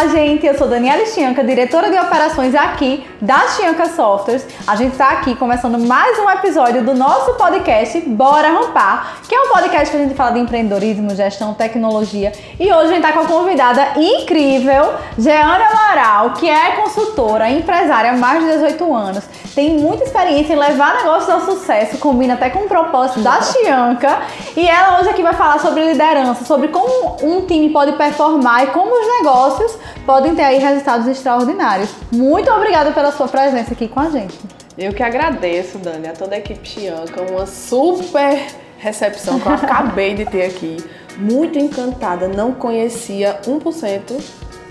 Olá, gente! Eu sou Daniela Chianca, diretora de operações aqui da Chianca Softwares. A gente está aqui começando mais um episódio do nosso podcast Bora Rampar, que é um podcast que a gente fala de empreendedorismo, gestão, tecnologia. E hoje a gente está com uma convidada incrível, Jeane Amaral, que é consultora, empresária há mais de 18 anos, tem muita experiência em levar negócios ao sucesso, combina até com o propósito da Chianca. E ela hoje aqui vai falar sobre liderança, sobre como um time pode performar e como os negócios podem ter aí resultados extraordinários. Muito obrigada pela sua presença aqui com a gente. Eu que agradeço, Dani, a toda a equipe Chianca, uma super recepção que eu acabei de ter aqui. Muito encantada, não conhecia 1%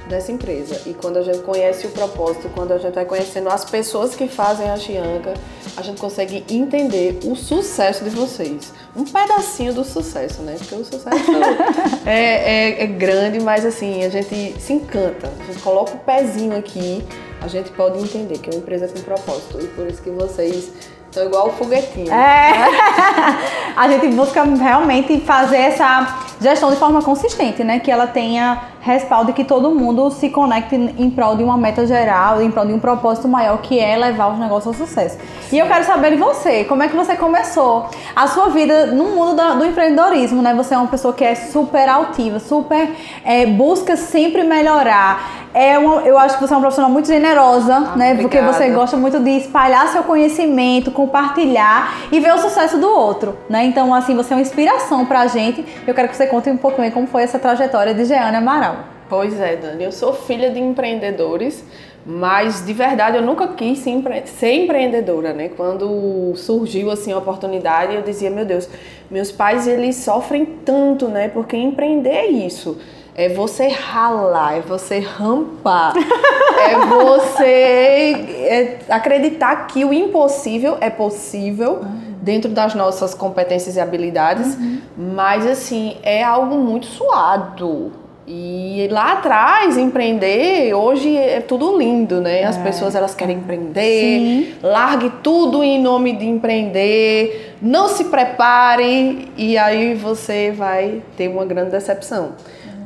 dessa empresa. E quando a gente conhece o propósito, quando a gente vai conhecendo as pessoas que fazem a Chianca, a gente consegue entender o sucesso de vocês. Um pedacinho do sucesso, né? Porque o sucesso é, é, é grande, mas assim, a gente se encanta. A gente coloca o pezinho aqui, a gente pode entender que é uma empresa com propósito. E por isso que vocês Sou igual o foguetinho. É. a gente busca realmente fazer essa gestão de forma consistente, né? Que ela tenha respaldo e que todo mundo se conecte em prol de uma meta geral, em prol de um propósito maior, que é levar os negócios ao sucesso. Sim. E eu quero saber de você, como é que você começou a sua vida no mundo do, do empreendedorismo, né? Você é uma pessoa que é super altiva, super é, busca sempre melhorar é uma, eu acho que você é uma profissional muito generosa, ah, né? Obrigada. Porque você gosta muito de espalhar seu conhecimento, compartilhar e ver o sucesso do outro, né? Então, assim, você é uma inspiração pra gente. Eu quero que você conte um pouquinho como foi essa trajetória de Jeane Amaral. Pois é, Dani. Eu sou filha de empreendedores, mas de verdade eu nunca quis ser empreendedora, né? Quando surgiu assim a oportunidade, eu dizia, meu Deus, meus pais eles sofrem tanto, né? Porque empreender é isso é você ralar, é você rampar, é você é acreditar que o impossível é possível uhum. dentro das nossas competências e habilidades, uhum. mas assim, é algo muito suado. E lá atrás, empreender, hoje é tudo lindo, né? As é. pessoas elas querem empreender, Sim. largue tudo em nome de empreender, não se prepare e aí você vai ter uma grande decepção.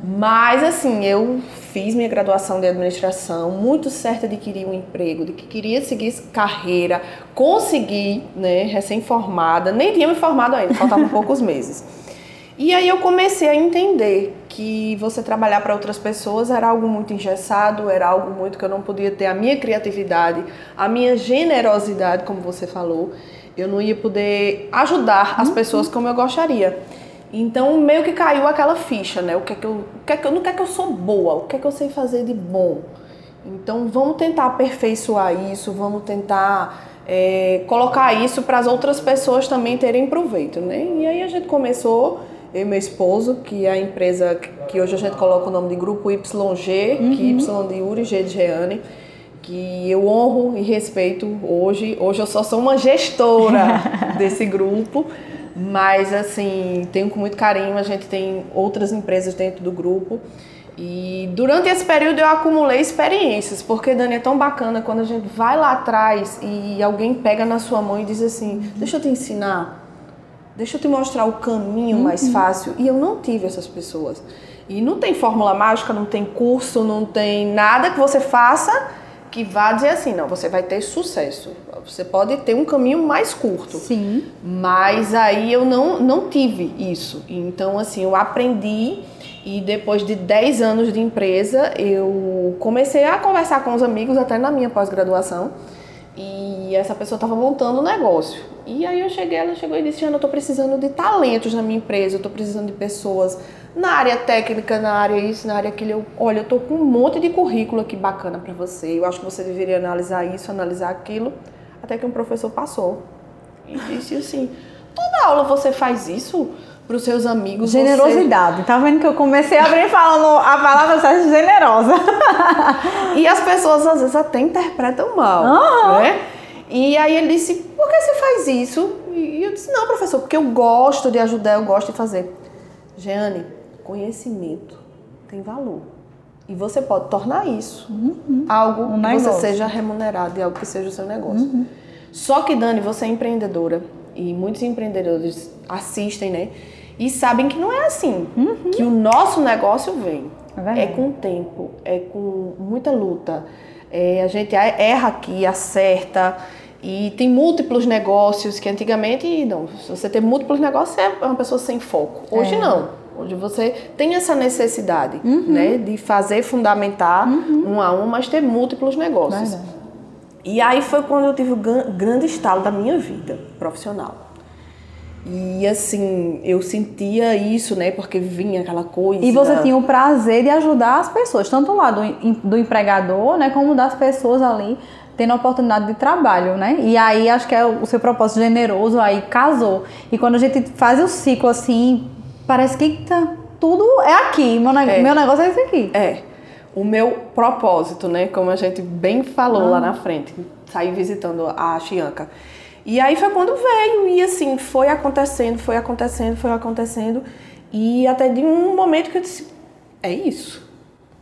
Mas assim, eu fiz minha graduação de administração, muito certa de que queria um emprego, de que queria seguir carreira, consegui, né, recém-formada, nem tinha me formado ainda, faltavam poucos meses. E aí eu comecei a entender que você trabalhar para outras pessoas era algo muito engessado, era algo muito que eu não podia ter a minha criatividade, a minha generosidade, como você falou. Eu não ia poder ajudar as uhum. pessoas como eu gostaria. Então meio que caiu aquela ficha, né? O que é que eu, o que é que eu, no que é que eu sou boa, o que é que eu sei fazer de bom. Então vamos tentar aperfeiçoar isso, vamos tentar é, colocar isso para as outras pessoas também terem proveito, né? E aí a gente começou, eu e meu esposo, que é a empresa que hoje a gente coloca o nome de Grupo YG, uhum. que Y de Uri, G de Jeane, que eu honro e respeito hoje. Hoje eu só sou uma gestora desse grupo. Mas, assim, tenho com muito carinho. A gente tem outras empresas dentro do grupo. E durante esse período eu acumulei experiências, porque Dani é tão bacana quando a gente vai lá atrás e alguém pega na sua mão e diz assim: Deixa eu te ensinar, deixa eu te mostrar o caminho mais uhum. fácil. E eu não tive essas pessoas. E não tem fórmula mágica, não tem curso, não tem nada que você faça que vá dizer assim: não, você vai ter sucesso. Você pode ter um caminho mais curto. Sim. Mas aí eu não, não tive isso. Então, assim, eu aprendi e depois de 10 anos de empresa, eu comecei a conversar com os amigos, até na minha pós-graduação. E essa pessoa estava montando um negócio. E aí eu cheguei, ela chegou e disse: Ana, eu estou precisando de talentos na minha empresa, eu estou precisando de pessoas na área técnica, na área isso, na área aquilo. Eu, olha, eu estou com um monte de currículo aqui bacana para você. Eu acho que você deveria analisar isso, analisar aquilo. Até que um professor passou e disse assim: toda aula você faz isso para os seus amigos? Generosidade. Você... Tá vendo que eu comecei a abrir falando a palavra certa generosa. e as pessoas às vezes até interpretam mal, uhum. né? E aí ele disse: por que você faz isso? E eu disse: não, professor, porque eu gosto de ajudar, eu gosto de fazer. Jeane, conhecimento tem valor. E você pode tornar isso uhum. algo um que negócio. você seja remunerado e algo que seja o seu negócio. Uhum. Só que, Dani, você é empreendedora e muitos empreendedores assistem, né? e sabem que não é assim, uhum. que o nosso negócio vem. É, é, com tempo, é com muita luta. É, a gente erra aqui, acerta. E tem múltiplos negócios que antigamente, não, se você tem múltiplos negócios, você é uma pessoa sem foco. Hoje é. não. Hoje você tem essa necessidade, uhum. né, de fazer fundamentar uhum. um a um, mas ter múltiplos negócios. Verdade. E aí foi quando eu tive o grande estalo da minha vida profissional. E assim, eu sentia isso, né? Porque vinha aquela coisa. E você tinha o prazer de ajudar as pessoas, tanto lá do, do empregador, né? Como das pessoas ali tendo oportunidade de trabalho, né? E aí acho que é o seu propósito generoso aí casou. E quando a gente faz o ciclo assim, parece que tá, tudo é aqui. Meu, é. meu negócio é esse aqui. É. O meu propósito, né? Como a gente bem falou ah. lá na frente, sair visitando a Chianca e aí foi quando veio, e assim, foi acontecendo, foi acontecendo, foi acontecendo. E até de um momento que eu disse: é isso.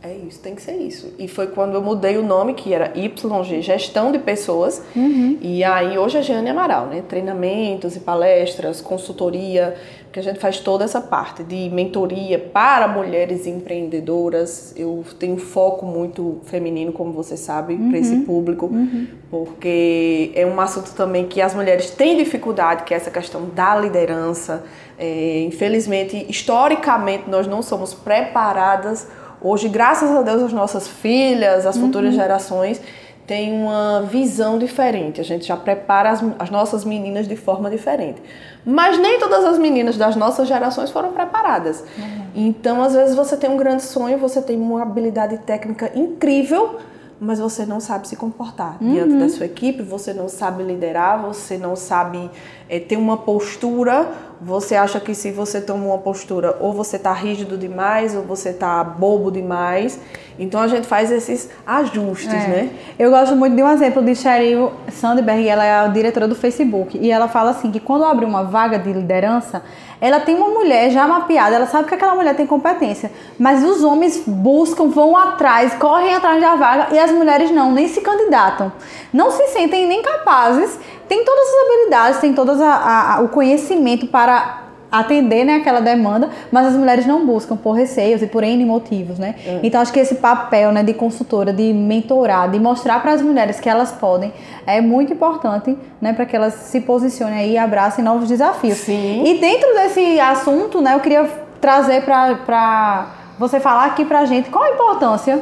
É isso, tem que ser isso. E foi quando eu mudei o nome, que era YG, Gestão de Pessoas. Uhum. E aí hoje é Jeane Amaral, né? Treinamentos e palestras, consultoria, que a gente faz toda essa parte de mentoria para mulheres empreendedoras. Eu tenho foco muito feminino, como você sabe, uhum. para esse público, uhum. porque é um assunto também que as mulheres têm dificuldade, que é essa questão da liderança. É, infelizmente, historicamente, nós não somos preparadas Hoje, graças a Deus, as nossas filhas, as futuras uhum. gerações têm uma visão diferente. A gente já prepara as, as, nossas meninas de forma diferente. Mas nem todas as meninas das nossas gerações foram preparadas. Uhum. Então, às vezes, você tem um grande sonho, você tem uma habilidade técnica incrível, mas você não sabe se comportar uhum. diante da sua equipe, você não sabe liderar, você não sabe é, ter uma postura. Você acha que se você toma uma postura, ou você está rígido demais, ou você está bobo demais. Então a gente faz esses ajustes, é. né? Eu gosto muito de um exemplo de Sheryl Sandberg, ela é a diretora do Facebook, e ela fala assim que quando abre uma vaga de liderança, ela tem uma mulher já mapeada, ela sabe que aquela mulher tem competência, mas os homens buscam, vão atrás, correm atrás da vaga e as mulheres não, nem se candidatam. Não se sentem nem capazes, têm todas as habilidades, têm todo o conhecimento para atender né, aquela demanda, mas as mulheres não buscam por receios e por N motivos, né? É. Então acho que esse papel né, de consultora, de mentorar, de mostrar para as mulheres que elas podem, é muito importante né, para que elas se posicionem aí e abracem novos desafios. Sim. E dentro desse assunto, né, eu queria trazer para você falar aqui para a gente qual a importância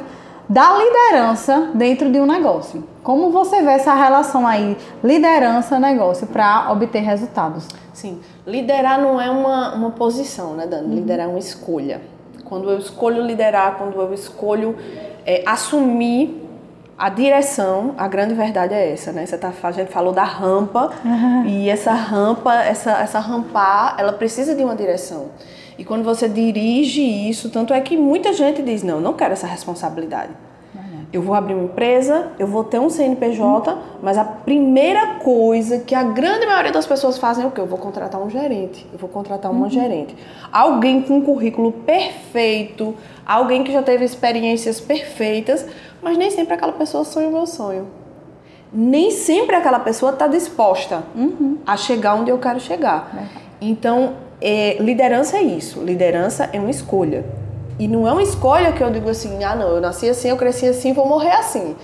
da liderança dentro de um negócio. Como você vê essa relação aí, liderança-negócio, para obter resultados? Sim, liderar não é uma, uma posição, né, Dani? Uhum. Liderar é uma escolha. Quando eu escolho liderar, quando eu escolho é, assumir a direção, a grande verdade é essa, né? Você tá, a gente falou da rampa uhum. e essa rampa, essa, essa rampar, ela precisa de uma direção. E quando você dirige isso, tanto é que muita gente diz, não, não quero essa responsabilidade. Eu vou abrir uma empresa, eu vou ter um CNPJ, uhum. mas a primeira coisa que a grande maioria das pessoas fazem é o quê? Eu vou contratar um gerente, eu vou contratar uma uhum. gerente. Alguém com um currículo perfeito, alguém que já teve experiências perfeitas, mas nem sempre aquela pessoa sonha o meu sonho. Nem sempre aquela pessoa está disposta uhum. a chegar onde eu quero chegar. Então, é, liderança é isso. Liderança é uma escolha. E não é uma escolha que eu digo assim, ah não, eu nasci assim, eu cresci assim, vou morrer assim.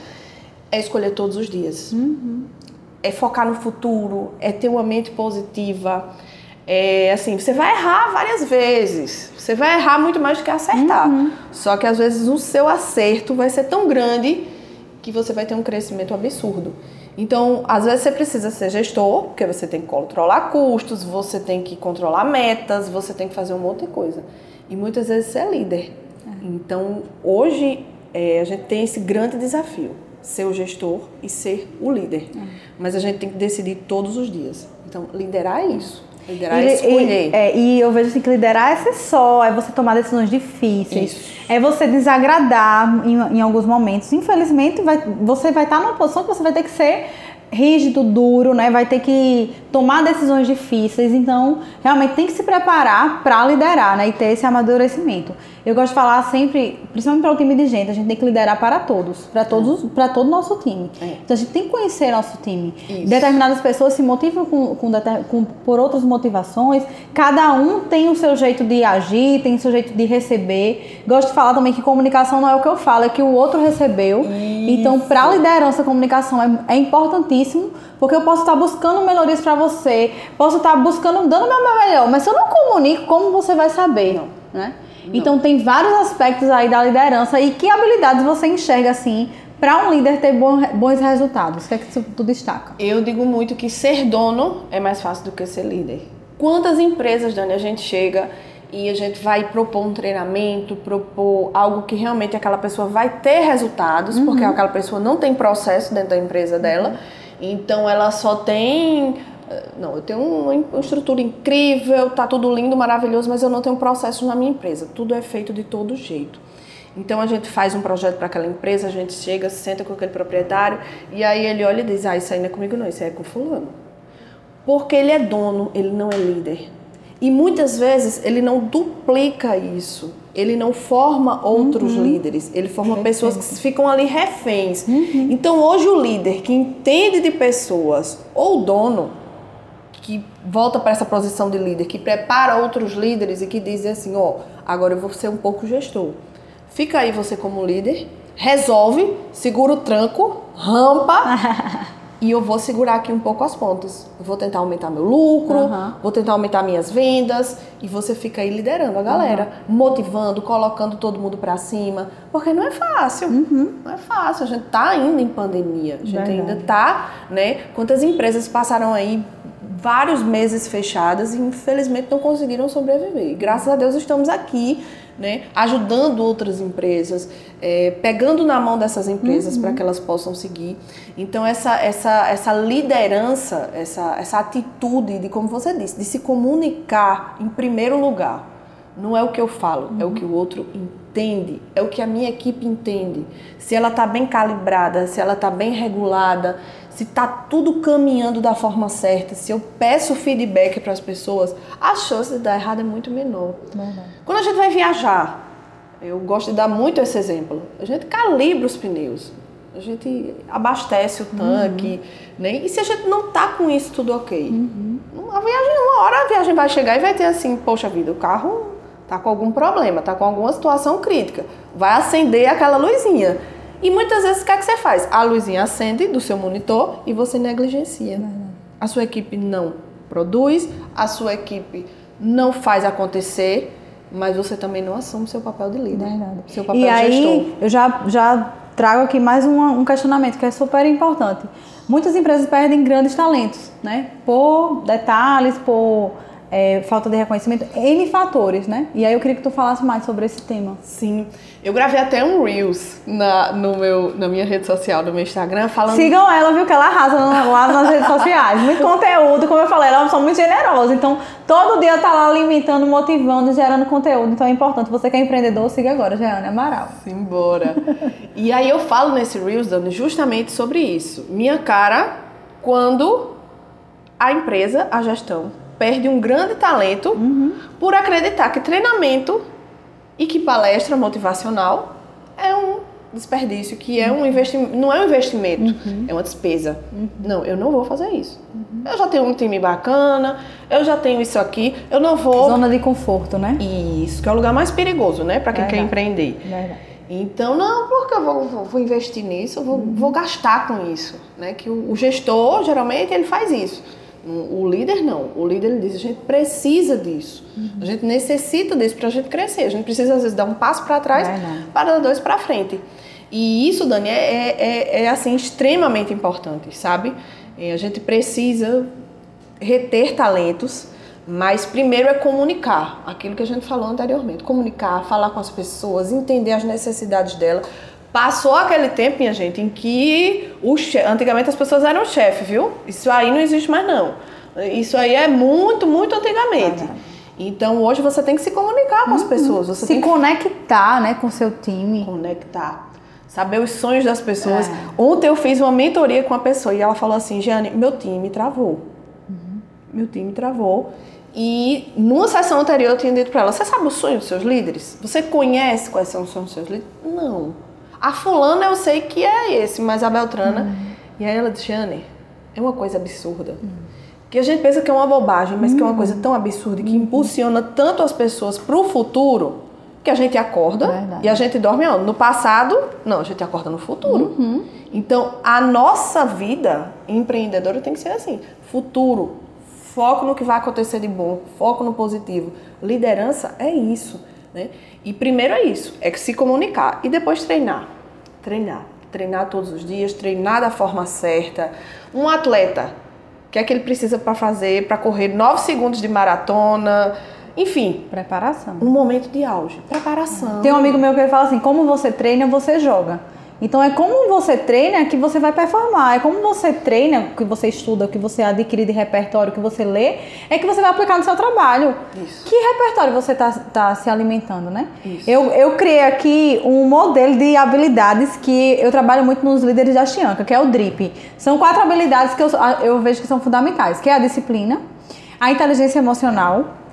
É escolher todos os dias. Uhum. É focar no futuro, é ter uma mente positiva. É assim, você vai errar várias vezes. Você vai errar muito mais do que acertar. Uhum. Só que às vezes o seu acerto vai ser tão grande que você vai ter um crescimento absurdo. Então, às vezes você precisa ser gestor, porque você tem que controlar custos, você tem que controlar metas, você tem que fazer um monte de coisa. E muitas vezes você é líder. É. Então, hoje é, a gente tem esse grande desafio, ser o gestor e ser o líder. É. Mas a gente tem que decidir todos os dias. Então, liderar é isso. Liderar e, é escolher. E, é, e eu vejo assim que liderar é ser só, é você tomar decisões difíceis, Isso. é você desagradar em, em alguns momentos. Infelizmente, vai, você vai estar numa posição que você vai ter que ser rígido, duro, né? Vai ter que tomar decisões difíceis. Então, realmente tem que se preparar para liderar, né? E ter esse amadurecimento. Eu gosto de falar sempre, principalmente para o time de gente, a gente tem que liderar para todos, para todos, é. para todo o nosso time. É. Então a gente tem que conhecer nosso time. Isso. Determinadas pessoas se motivam com, com, com, por outras motivações. Cada um tem o seu jeito de agir, tem o seu jeito de receber. Gosto de falar também que comunicação não é o que eu falo, é que o outro recebeu. Isso. Então, para a liderança, a comunicação é, é porque eu posso estar buscando melhorias para você, posso estar buscando, dando meu melhor, mas se eu não comunico, como você vai saber? Não. Né? Então tem vários aspectos aí da liderança e que habilidades você enxerga assim para um líder ter bons resultados? O que é que tu destaca? Eu digo muito que ser dono é mais fácil do que ser líder. Quantas empresas, Dani, a gente chega e a gente vai propor um treinamento, propor algo que realmente aquela pessoa vai ter resultados, uhum. porque aquela pessoa não tem processo dentro da empresa dela, uhum. Então ela só tem não, eu tenho uma estrutura incrível, tá tudo lindo, maravilhoso, mas eu não tenho processo na minha empresa. Tudo é feito de todo jeito. Então a gente faz um projeto para aquela empresa, a gente chega, senta com aquele proprietário e aí ele olha e diz: "Ah, isso aí não é comigo não, isso aí é com fulano". Porque ele é dono, ele não é líder. E muitas vezes ele não duplica isso. Ele não forma outros uhum. líderes, ele forma pessoas que ficam ali reféns. Uhum. Então hoje o líder que entende de pessoas ou o dono que volta para essa posição de líder, que prepara outros líderes e que diz assim, ó, oh, agora eu vou ser um pouco gestor. Fica aí você como líder, resolve, segura o tranco, rampa e eu vou segurar aqui um pouco as pontas. Eu vou tentar aumentar meu lucro, uhum. vou tentar aumentar minhas vendas e você fica aí liderando a galera, uhum. motivando, colocando todo mundo para cima, porque não é fácil. Uhum. Não é fácil. A gente tá ainda em pandemia, a gente Verdade. ainda tá, né? Quantas empresas passaram aí vários meses fechadas e infelizmente não conseguiram sobreviver. E, graças a Deus estamos aqui, né, ajudando outras empresas, é, pegando na mão dessas empresas uhum. para que elas possam seguir. Então essa, essa, essa liderança, essa, essa atitude de, como você disse, de se comunicar em primeiro lugar. Não é o que eu falo, uhum. é o que o outro entende, é o que a minha equipe entende. Se ela está bem calibrada, se ela está bem regulada, se está tudo caminhando da forma certa, se eu peço feedback para as pessoas, a chance de dar errado é muito menor. Verdade. Quando a gente vai viajar, eu gosto de dar muito esse exemplo. A gente calibra os pneus, a gente abastece o tanque, uhum. né? E se a gente não tá com isso tudo ok, uhum. a viagem, uma hora a viagem vai chegar e vai ter assim, poxa vida, o carro tá com algum problema, tá com alguma situação crítica, vai acender aquela luzinha. E muitas vezes o que, é que você faz? A luzinha acende do seu monitor e você negligencia. A sua equipe não produz, a sua equipe não faz acontecer, mas você também não assume seu papel de líder. Verdade. Seu papel e de aí, gestor. eu já, já trago aqui mais um, um questionamento que é super importante. Muitas empresas perdem grandes talentos, né? Por detalhes, por é, falta de reconhecimento, N fatores, né? E aí eu queria que tu falasse mais sobre esse tema. Sim. Eu gravei até um Reels na, no meu, na minha rede social, no meu Instagram, falando. Sigam ela, viu? Que ela arrasa lá nas redes sociais. Muito conteúdo, como eu falei, ela é uma pessoa muito generosa. Então, todo dia tá lá alimentando, motivando, gerando conteúdo. Então é importante. Você que é empreendedor, siga agora, Jeane Amaral. Simbora. e aí eu falo nesse Reels, Dani, justamente sobre isso. Minha cara quando a empresa, a gestão, perde um grande talento uhum. por acreditar que treinamento e que palestra motivacional é um desperdício, que é um investimento, não é um investimento, uhum. é uma despesa. Uhum. Não, eu não vou fazer isso. Uhum. Eu já tenho um time bacana, eu já tenho isso aqui, eu não vou. Zona de conforto, né? Isso, que é o lugar mais perigoso, né, para quem Verdade. quer empreender. Verdade. Então, não, porque eu vou, vou, vou investir nisso, eu vou, uhum. vou gastar com isso, né? Que o, o gestor, geralmente, ele faz isso. O líder não. O líder ele diz: a gente precisa disso. Uhum. A gente necessita disso para a gente crescer. A gente precisa, às vezes, dar um passo para trás para dar dois para frente. E isso, Dani, é, é, é, é, assim extremamente importante, sabe? É, a gente precisa reter talentos, mas primeiro é comunicar aquilo que a gente falou anteriormente. Comunicar, falar com as pessoas, entender as necessidades dela Passou aquele tempo, minha gente, em que o chefe, antigamente as pessoas eram chefe, viu? Isso aí não existe mais não. Isso aí é muito, muito antigamente. Então hoje você tem que se comunicar com as uhum. pessoas, você se conectar, né, com o seu time. Conectar. saber os sonhos das pessoas. É. Ontem eu fiz uma mentoria com uma pessoa e ela falou assim, Jane, meu time travou. Uhum. Meu time travou. E numa sessão anterior eu tinha dito para ela, você sabe o sonho dos seus líderes? Você conhece quais são os sonhos dos seus líderes? Não. A fulana eu sei que é esse, mas a Beltrana... Uhum. E aí ela disse, Jane, é uma coisa absurda. Uhum. Que a gente pensa que é uma bobagem, mas que é uma coisa tão absurda que impulsiona tanto as pessoas para o futuro que a gente acorda Verdade. e a gente dorme onde? No passado, não, a gente acorda no futuro. Uhum. Então, a nossa vida empreendedora tem que ser assim: futuro, foco no que vai acontecer de bom, foco no positivo. Liderança é isso. Né? E primeiro é isso: é que se comunicar e depois treinar. Treinar. Treinar todos os dias, treinar da forma certa. Um atleta, o que é que ele precisa para fazer para correr 9 segundos de maratona? Enfim. Preparação. Um momento de auge. Preparação. Tem um amigo meu que ele fala assim: como você treina, você joga. Então é como você treina que você vai performar. É como você treina, que você estuda, que você adquire de repertório, que você lê, é que você vai aplicar no seu trabalho. Isso. Que repertório você está tá se alimentando, né? Isso. Eu, eu criei aqui um modelo de habilidades que eu trabalho muito nos líderes da Chianca, que é o DRIP. São quatro habilidades que eu, eu vejo que são fundamentais, que é a disciplina, a inteligência emocional,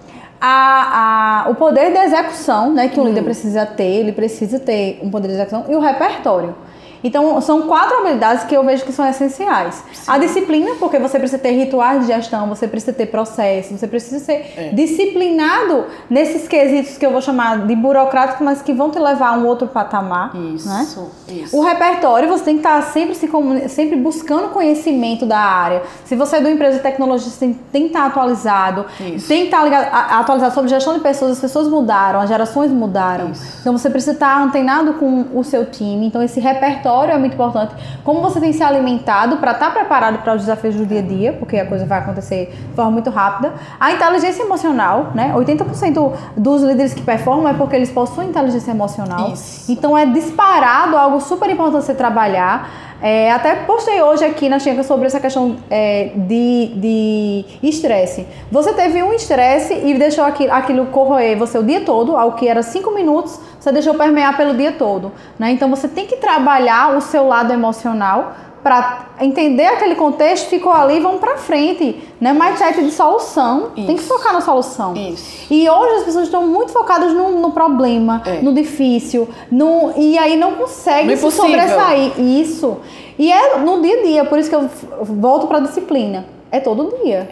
a, a, o poder de execução, né, que o líder hum. precisa ter, ele precisa ter um poder de execução e o repertório. Então, são quatro habilidades que eu vejo que são essenciais. Sim. A disciplina, porque você precisa ter rituais de gestão, você precisa ter processos, você precisa ser é. disciplinado nesses quesitos que eu vou chamar de burocráticos, mas que vão te levar a um outro patamar. Isso, né? isso. O repertório, você tem que estar sempre, se sempre buscando conhecimento da área. Se você é de uma empresa de tecnologia, você tem, tem que estar atualizado. Isso. Tem que estar ligado, atualizado sobre gestão de pessoas, as pessoas mudaram, as gerações mudaram. Isso. Então, você precisa estar antenado com o seu time. Então, esse repertório é muito importante. Como você tem se alimentado para estar tá preparado para os desafios do dia a dia, porque a coisa vai acontecer de forma muito rápida. A inteligência emocional, né? 80% dos líderes que performam é porque eles possuem inteligência emocional. Isso. Então é disparado algo super importante você trabalhar. É, até postei hoje aqui na Chinca sobre essa questão é, de estresse. Você teve um estresse e deixou aquilo, aquilo corroer você o dia todo, ao que era cinco minutos, você deixou permear pelo dia todo. Né? Então você tem que trabalhar o seu lado emocional para entender aquele contexto, ficou ali, vamos para frente, né? Mindset de solução, Isso. tem que focar na solução. Isso. E hoje as pessoas estão muito focadas no, no problema, é. no difícil, no e aí não conseguem se sobressair. Isso. E é no dia a dia, por isso que eu volto para a disciplina. É todo dia.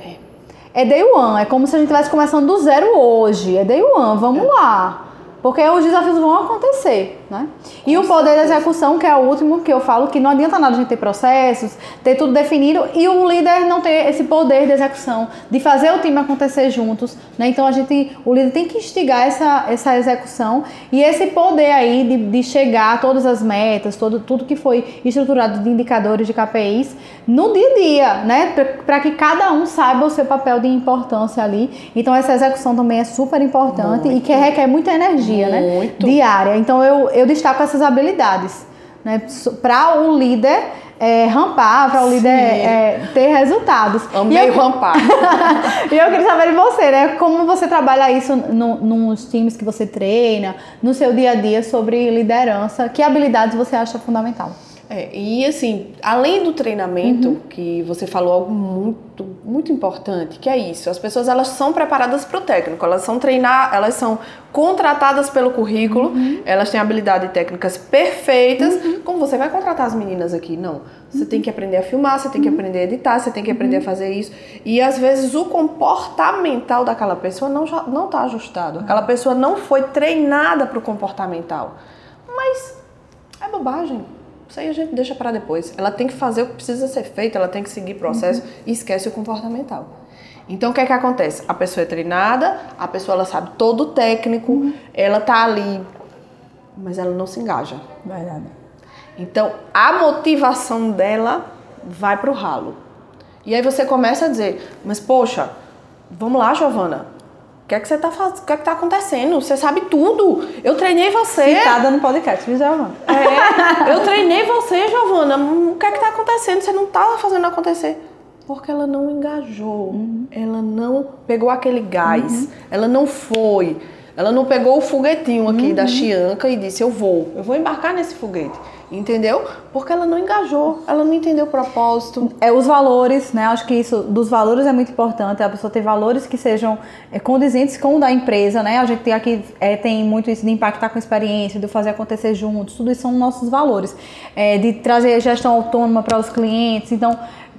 É. é day one, é como se a gente estivesse começando do zero hoje. É day one, vamos é. lá. Porque os desafios vão acontecer, né? e o poder da execução, que é o último que eu falo, que não adianta nada a gente ter processos, ter tudo definido e o líder não ter esse poder de execução, de fazer o time acontecer juntos, né? Então a gente, o líder tem que instigar essa, essa execução e esse poder aí de, de chegar a todas as metas, todo, tudo que foi estruturado de indicadores de KPIs no dia a dia, né? Para que cada um saiba o seu papel de importância ali. Então essa execução também é super importante Muito. e que requer muita energia dia, né? Diária. Então eu, eu destaco essas habilidades. Né? Para o líder é, rampar, para o líder é, ter resultados. Amei eu, rampar. e eu queria saber de você, né? Como você trabalha isso no, nos times que você treina, no seu dia a dia sobre liderança? Que habilidades você acha fundamental? É, e assim, além do treinamento, uhum. que você falou algo muito, muito importante, que é isso, as pessoas elas são preparadas para o técnico, elas são treinar, elas são contratadas pelo currículo, uhum. elas têm habilidade e técnicas perfeitas. Uhum. Como você vai contratar as meninas aqui? Não. Você tem que aprender a filmar, você tem que uhum. aprender a editar, você tem que aprender a uhum. fazer isso. E às vezes o comportamental daquela pessoa não não está ajustado. Aquela pessoa não foi treinada para o comportamental. Mas é bobagem isso aí a gente deixa para depois. Ela tem que fazer o que precisa ser feito, ela tem que seguir processo uhum. e esquece o comportamental. Então o que é que acontece? A pessoa é treinada, a pessoa ela sabe todo o técnico, uhum. ela tá ali, mas ela não se engaja. Verdade. Então a motivação dela vai pro ralo. E aí você começa a dizer, mas poxa, vamos lá, Giovana, que é que você tá fazendo? O que é que tá acontecendo? Você sabe tudo. Eu treinei você. Citada no podcast, viu, Giovana? É, eu treinei você, Giovana. O que é que tá acontecendo? Você não tá fazendo acontecer. Porque ela não engajou. Uhum. Ela não pegou aquele gás. Uhum. Ela não foi. Ela não pegou o foguetinho aqui uhum. da Chianca e disse: Eu vou, eu vou embarcar nesse foguete. Entendeu? Porque ela não engajou, ela não entendeu o propósito. É os valores, né? Acho que isso dos valores é muito importante. A pessoa ter valores que sejam é, condizentes com o da empresa, né? A gente tem aqui é, tem muito isso de impactar com a experiência, de fazer acontecer juntos. Tudo isso são nossos valores. É, de trazer gestão autônoma para os clientes. Então,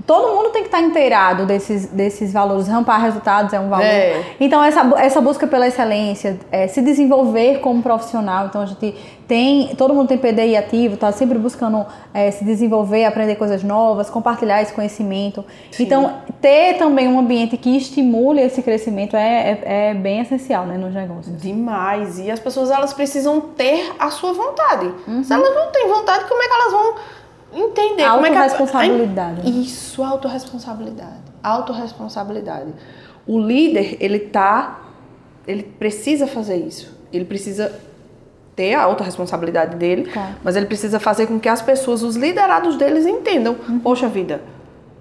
todo mundo tem que estar inteirado desses, desses valores. Rampar resultados é um valor. É. Então, essa, essa busca pela excelência, é, se desenvolver como profissional. Então, a gente tem, todo mundo tem PDI ativo, está sempre buscando é, se desenvolver, aprender coisas novas, compartilhar esse conhecimento. Sim. Então, ter também um ambiente que estimule esse crescimento é, é, é, bem essencial né, nos negócios. Demais. E as pessoas elas precisam ter a sua vontade. Uhum. Se elas não têm vontade, como é que elas vão entender como é que a responsabilidade. Isso, autorresponsabilidade. Autorresponsabilidade. O líder, ele tá ele precisa fazer isso. Ele precisa ter a autorresponsabilidade dele, tá. mas ele precisa fazer com que as pessoas, os liderados deles entendam, uhum. poxa vida,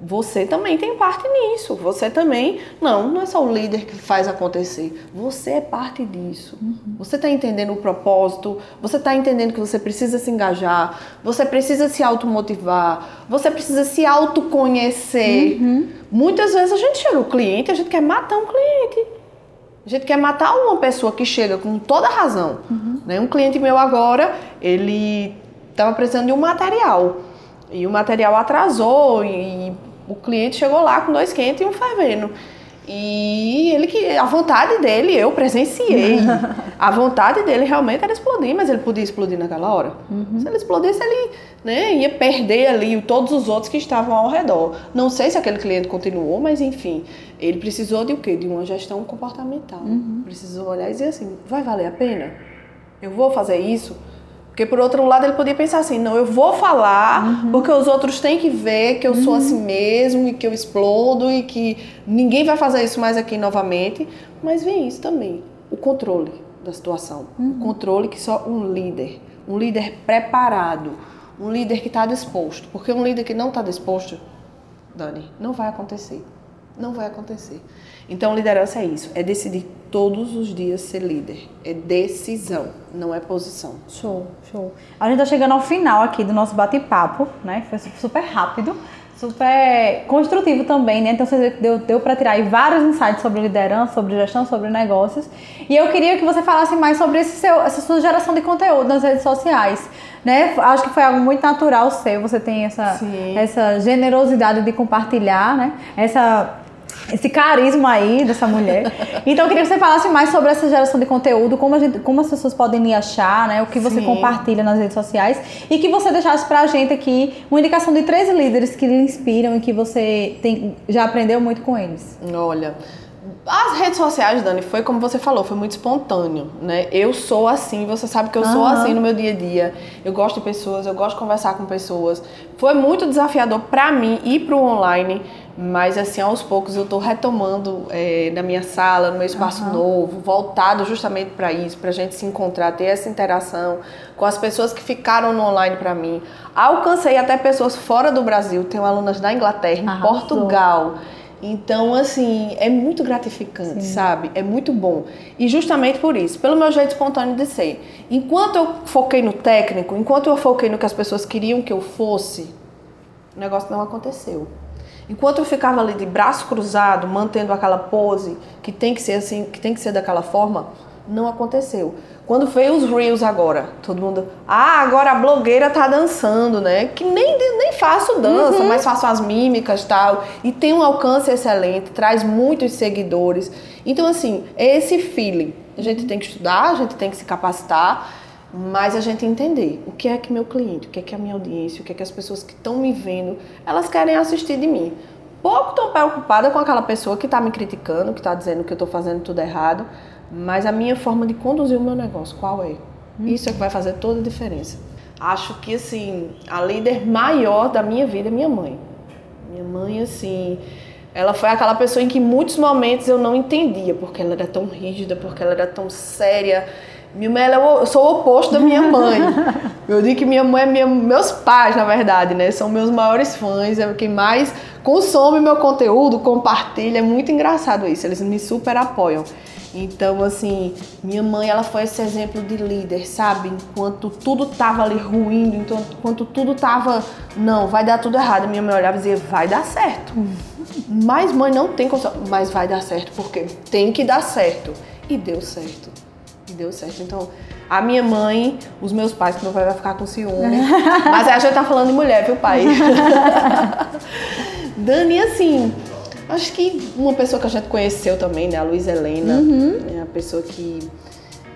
você também tem parte nisso. Você também. Não, não é só o líder que faz acontecer. Você é parte disso. Uhum. Você está entendendo o propósito, você está entendendo que você precisa se engajar, você precisa se automotivar, você precisa se autoconhecer. Uhum. Muitas vezes a gente chega o cliente, a gente quer matar um cliente. A gente quer matar uma pessoa que chega com toda razão. Uhum. Né? Um cliente meu agora, ele estava precisando de um material. E o material atrasou e o cliente chegou lá com dois quentes e um fervendo. E ele que a vontade dele, eu presenciei. a vontade dele realmente era explodir, mas ele podia explodir naquela hora. Uhum. Se ele explodisse, ele né, ia perder ali todos os outros que estavam ao redor. Não sei se aquele cliente continuou, mas enfim, ele precisou de o quê? De uma gestão comportamental. Uhum. Precisou olhar e dizer assim: vai valer a pena? Eu vou fazer isso? Porque por outro lado ele podia pensar assim, não, eu vou falar uhum. porque os outros têm que ver que eu uhum. sou assim mesmo e que eu explodo e que ninguém vai fazer isso mais aqui novamente. Mas vem isso também, o controle da situação. Uhum. O controle que só um líder, um líder preparado, um líder que está disposto. Porque um líder que não está disposto, Dani, não vai acontecer. Não vai acontecer. Então, liderança é isso, é decidir todos os dias ser líder. É decisão, não é posição. Show, show. A gente tá chegando ao final aqui do nosso bate-papo, né? Foi super rápido, super construtivo também, né? Então você deu, deu para tirar aí vários insights sobre liderança, sobre gestão, sobre negócios. E eu queria que você falasse mais sobre esse seu, essa sua geração de conteúdo nas redes sociais. Né? Acho que foi algo muito natural seu, você tem essa, essa generosidade de compartilhar, né? Essa esse carisma aí dessa mulher. Então eu queria que você falasse mais sobre essa geração de conteúdo, como, a gente, como as pessoas podem lhe achar, né? O que você Sim. compartilha nas redes sociais e que você deixasse pra gente aqui uma indicação de três líderes que lhe inspiram e que você tem, já aprendeu muito com eles. Olha, as redes sociais, Dani, foi como você falou, foi muito espontâneo, né? Eu sou assim, você sabe que eu sou assim no meu dia a dia. Eu gosto de pessoas, eu gosto de conversar com pessoas. Foi muito desafiador para mim ir pro online, mas assim, aos poucos eu estou retomando é, na minha sala, no meu espaço uhum. novo, voltado justamente para isso, para a gente se encontrar, ter essa interação com as pessoas que ficaram no online para mim. Alcancei até pessoas fora do Brasil, tenho alunas da Inglaterra, em Portugal. Então, assim, é muito gratificante, Sim. sabe? É muito bom. E justamente por isso, pelo meu jeito espontâneo de ser. Enquanto eu foquei no técnico, enquanto eu foquei no que as pessoas queriam que eu fosse, o negócio não aconteceu. Enquanto eu ficava ali de braço cruzado, mantendo aquela pose que tem que ser assim, que tem que ser daquela forma, não aconteceu. Quando veio os reels agora, todo mundo, ah, agora a blogueira tá dançando, né? Que nem, nem faço dança, uhum. mas faço as mímicas tal. E tem um alcance excelente, traz muitos seguidores. Então, assim, é esse feeling. A gente tem que estudar, a gente tem que se capacitar mas a gente entender o que é que meu cliente, o que é que a minha audiência, o que é que as pessoas que estão me vendo, elas querem assistir de mim. Pouco estou preocupada com aquela pessoa que está me criticando, que está dizendo que eu estou fazendo tudo errado, mas a minha forma de conduzir o meu negócio, qual é? Hum. Isso é que vai fazer toda a diferença. Acho que, assim, a líder maior da minha vida é minha mãe. Minha mãe, assim, ela foi aquela pessoa em que muitos momentos eu não entendia porque ela era tão rígida, porque ela era tão séria minha mãe, eu sou o oposto da minha mãe. Eu digo que minha mãe é minha, meus pais, na verdade, né? São meus maiores fãs, é quem mais consome meu conteúdo, compartilha. É muito engraçado isso, eles me super apoiam. Então, assim, minha mãe, ela foi esse exemplo de líder, sabe? Enquanto tudo tava ali ruindo, então, enquanto tudo tava, não, vai dar tudo errado, minha mãe olhava e dizia, vai dar certo. Mas mãe não tem condição, mas vai dar certo, porque tem que dar certo. E deu certo. E deu certo. Então, a minha mãe, os meus pais, que meu pai vai ficar com ciúme. mas a gente tá falando de mulher, viu, pai? Dani, assim, acho que uma pessoa que a gente conheceu também, né, a Luísa Helena, uhum. é a pessoa que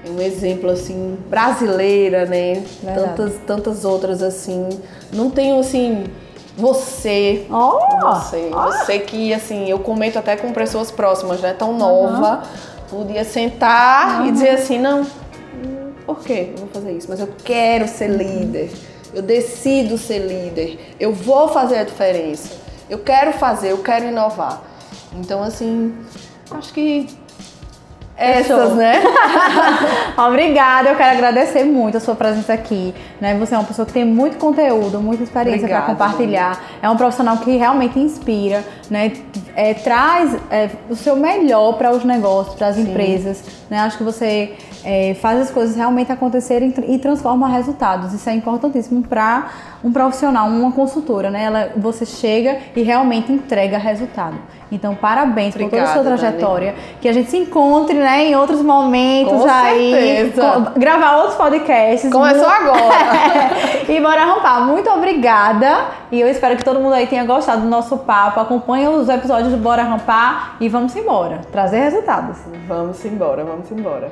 é um exemplo assim brasileira, né? Verdade. Tantas tantas outras assim. Não tenho assim você, oh, você, oh. você que assim, eu comento até com pessoas próximas, né, tão nova, uhum. Podia sentar uhum. e dizer assim, não, por que eu vou fazer isso? Mas eu quero ser líder. Eu decido ser líder. Eu vou fazer a diferença. Eu quero fazer, eu quero inovar. Então, assim, acho que essas, né? Obrigada, eu quero agradecer muito a sua presença aqui. Né? Você é uma pessoa que tem muito conteúdo, muita experiência para compartilhar. É um profissional que realmente inspira, né? É, traz é, o seu melhor para os negócios, para as empresas. Né? Acho que você é, faz as coisas realmente acontecerem e transforma resultados. Isso é importantíssimo para um profissional, uma consultora, né? Ela, você chega e realmente entrega resultado. Então, parabéns Obrigada, por toda a sua trajetória. Dani. Que a gente se encontre, né, em outros momentos Com aí. Certeza. gravar outros podcasts. Começou agora. e bora rampar. Muito obrigada. E eu espero que todo mundo aí tenha gostado do nosso papo. Acompanhe os episódios do Bora Rampar e vamos embora. Trazer resultados. Vamos embora, vamos embora.